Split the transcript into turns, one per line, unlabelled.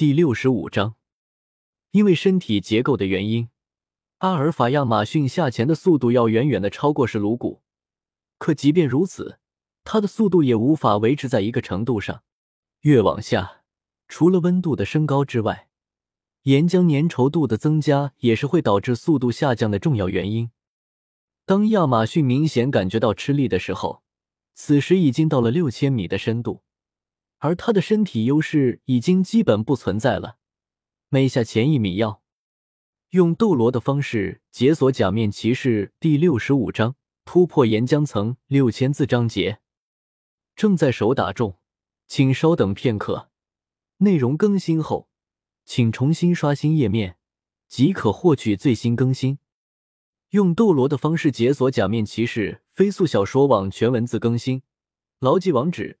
第六十五章，因为身体结构的原因，阿尔法亚马逊下潜的速度要远远的超过是颅骨。可即便如此，它的速度也无法维持在一个程度上。越往下，除了温度的升高之外，岩浆粘稠度的增加也是会导致速度下降的重要原因。当亚马逊明显感觉到吃力的时候，此时已经到了六千米的深度，而他的身体优势已经基本不存在了。每下前一米，要用斗罗的方式解锁假面骑士第六十五章。突破岩浆层六千字章节正在手打中，请稍等片刻。内容更新后，请重新刷新页面即可获取最新更新。用斗罗的方式解锁假面骑士飞速小说网全文字更新，牢记网址